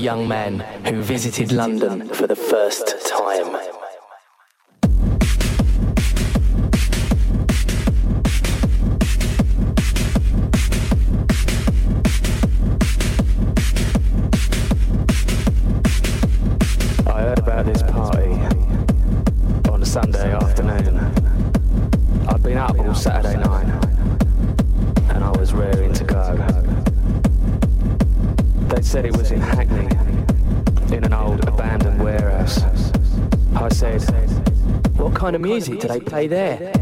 young man who visited London for the first music do they play there?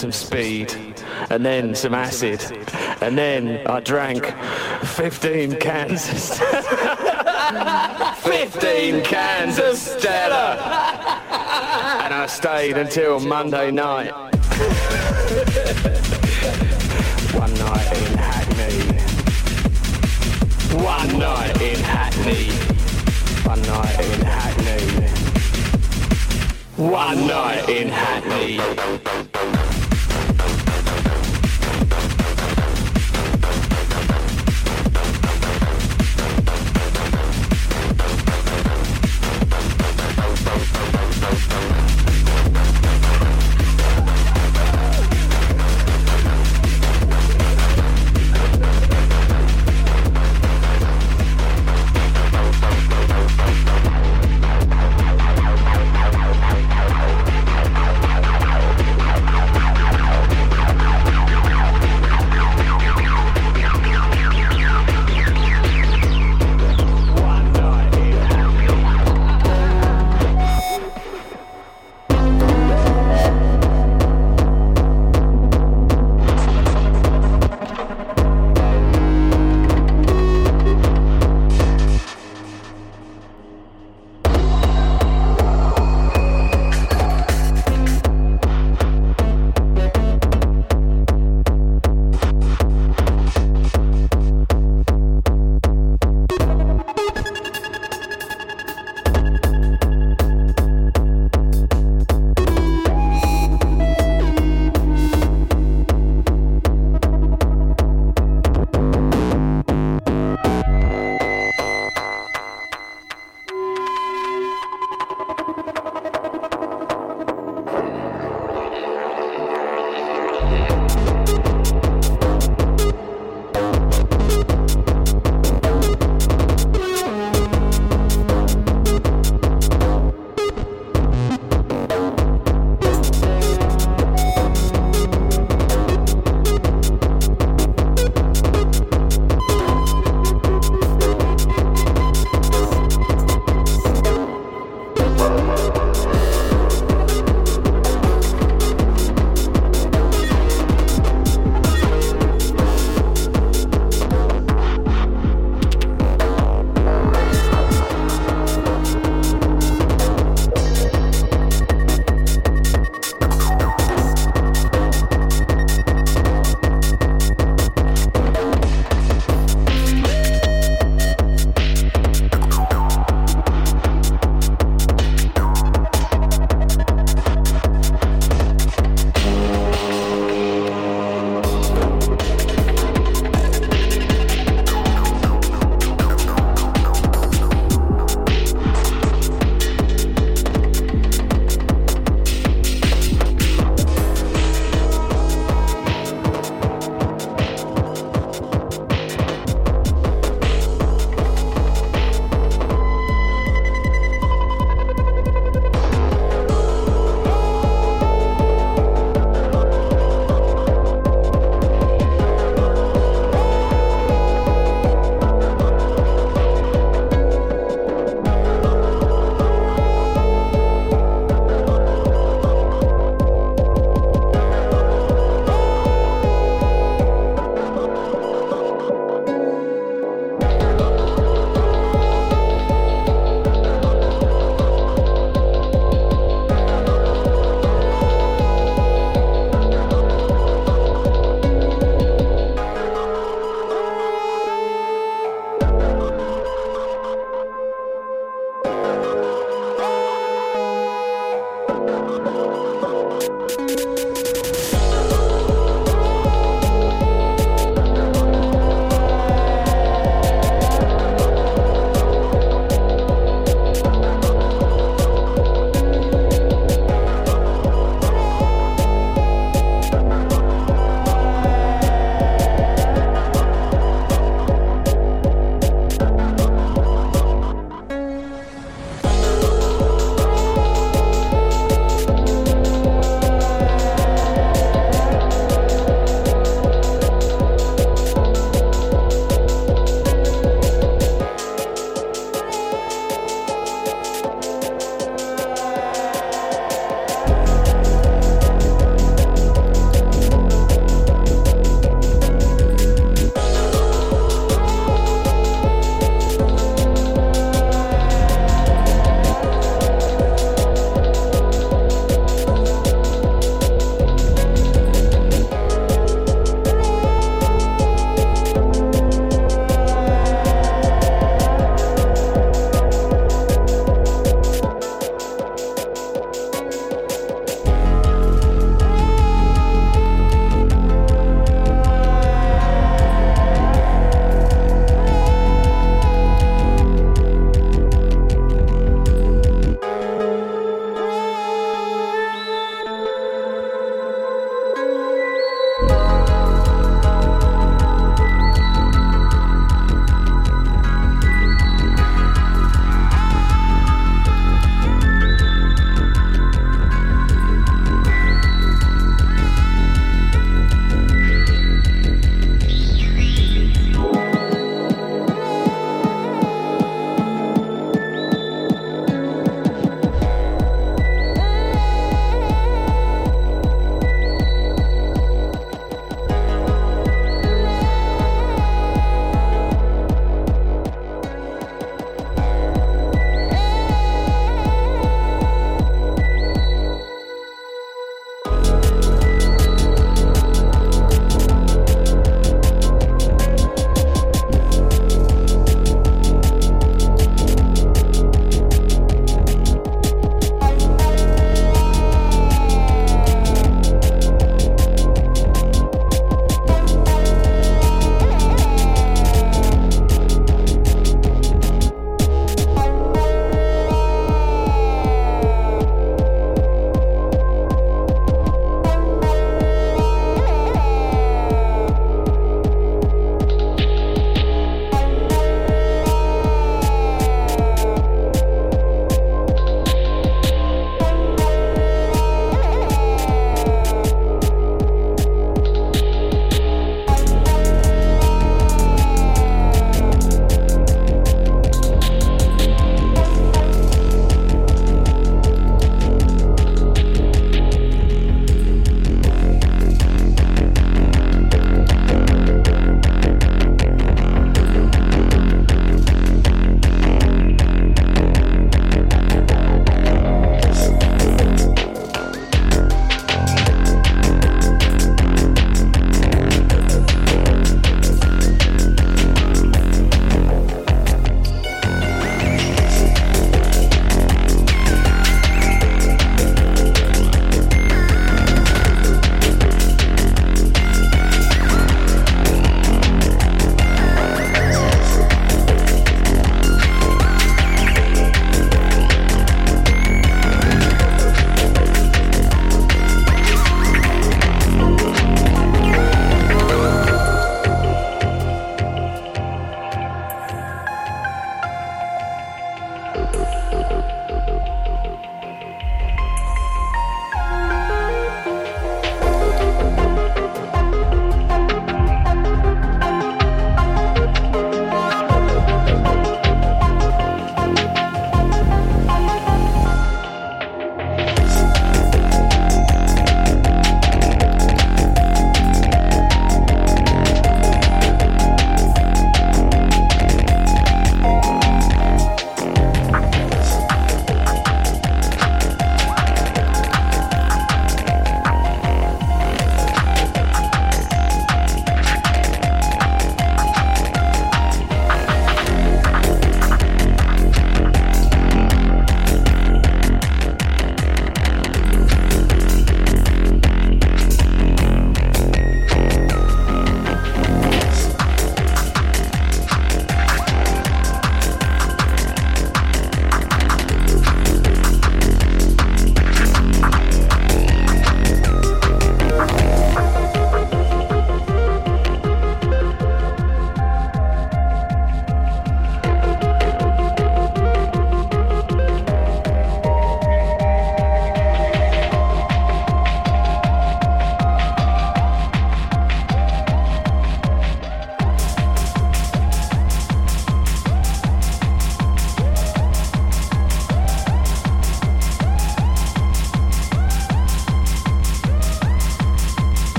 some speed, and then some acid, and then I drank 15 cans. 15 cans of Stella! And I stayed until Monday night. One night in Hackney. One night in Hackney. One night in Hackney. One night in Hackney.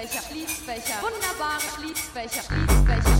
Schließfächer, Schließfächer, wunderbare Schließfächer, Schließfächer,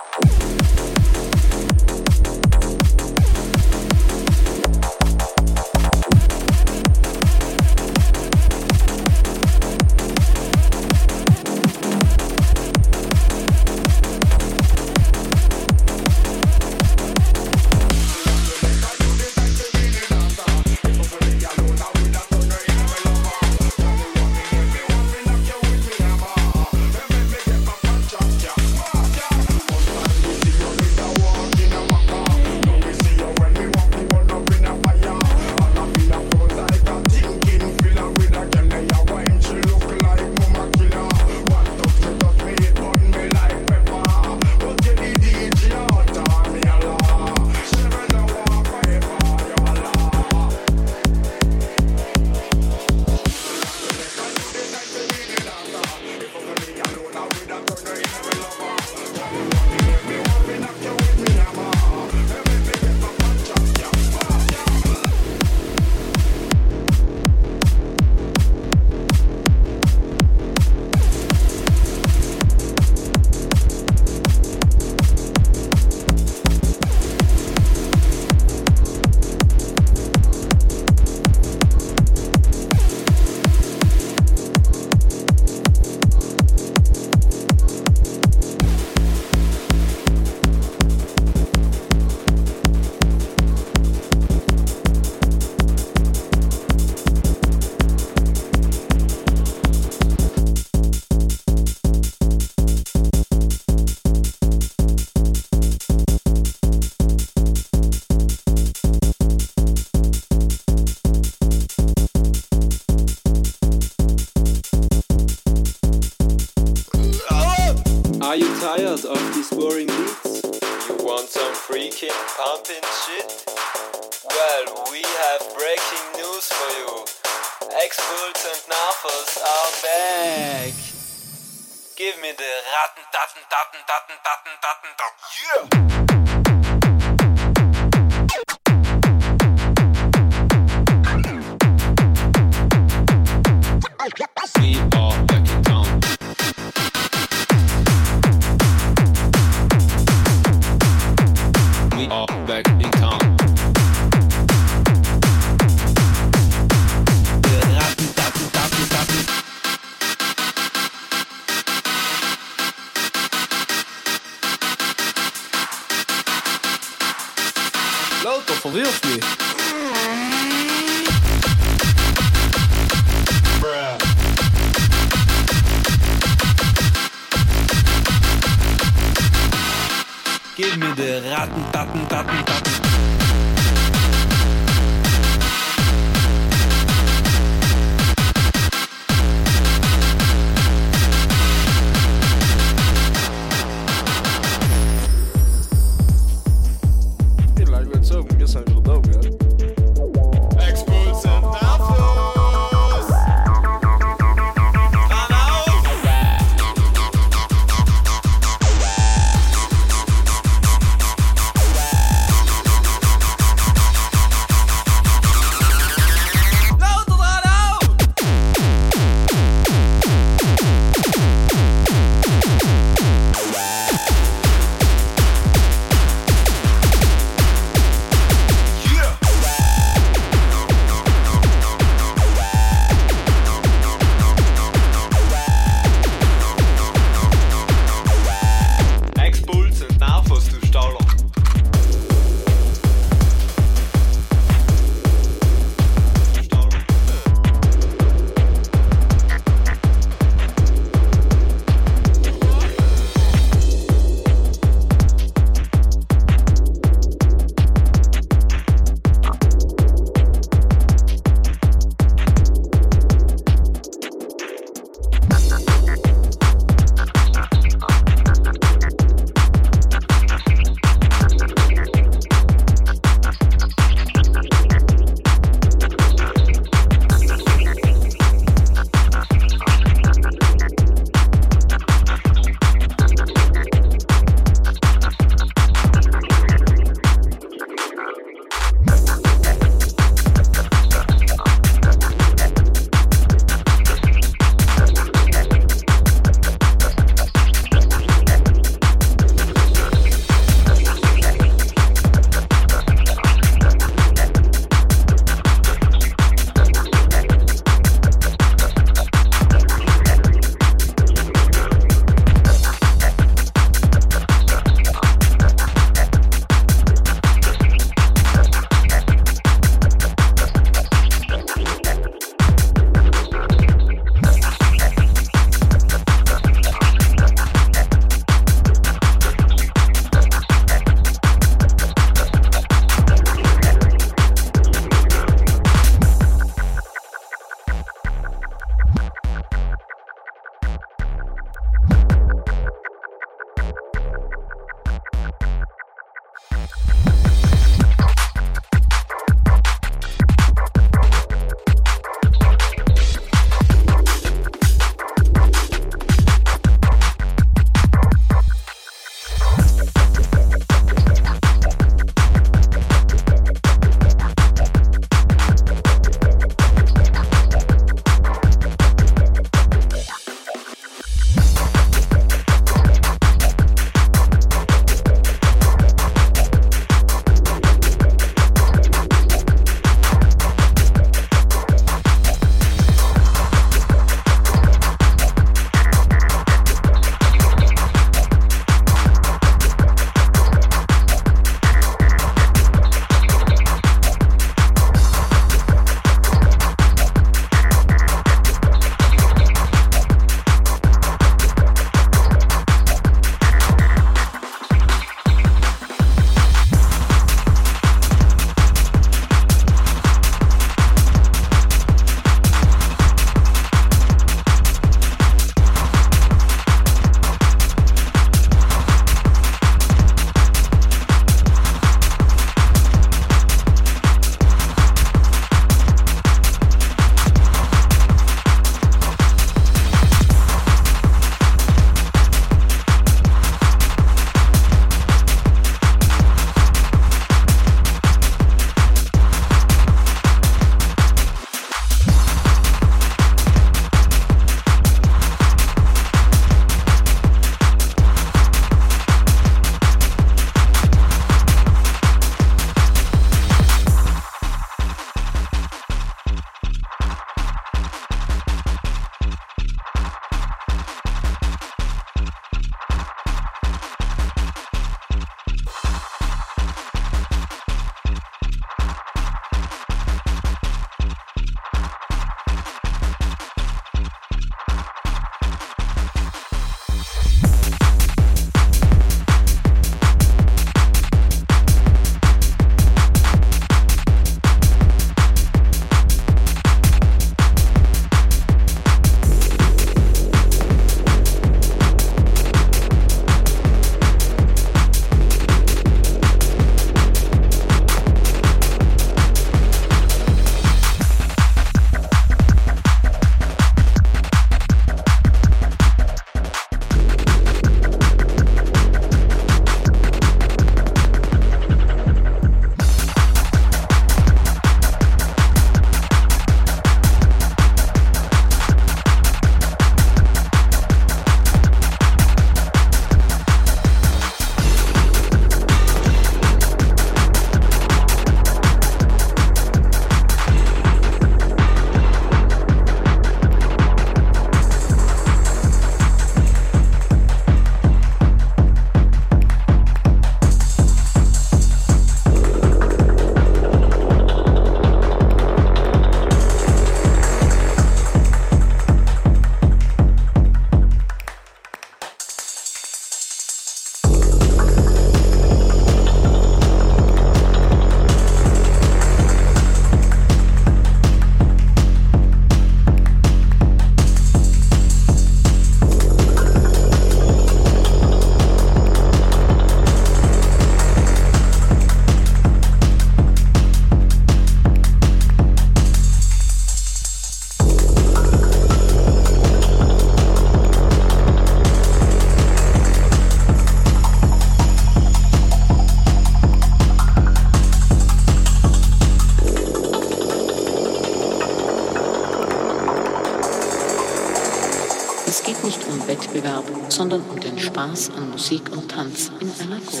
Musik und Tanz in einer Gruppe.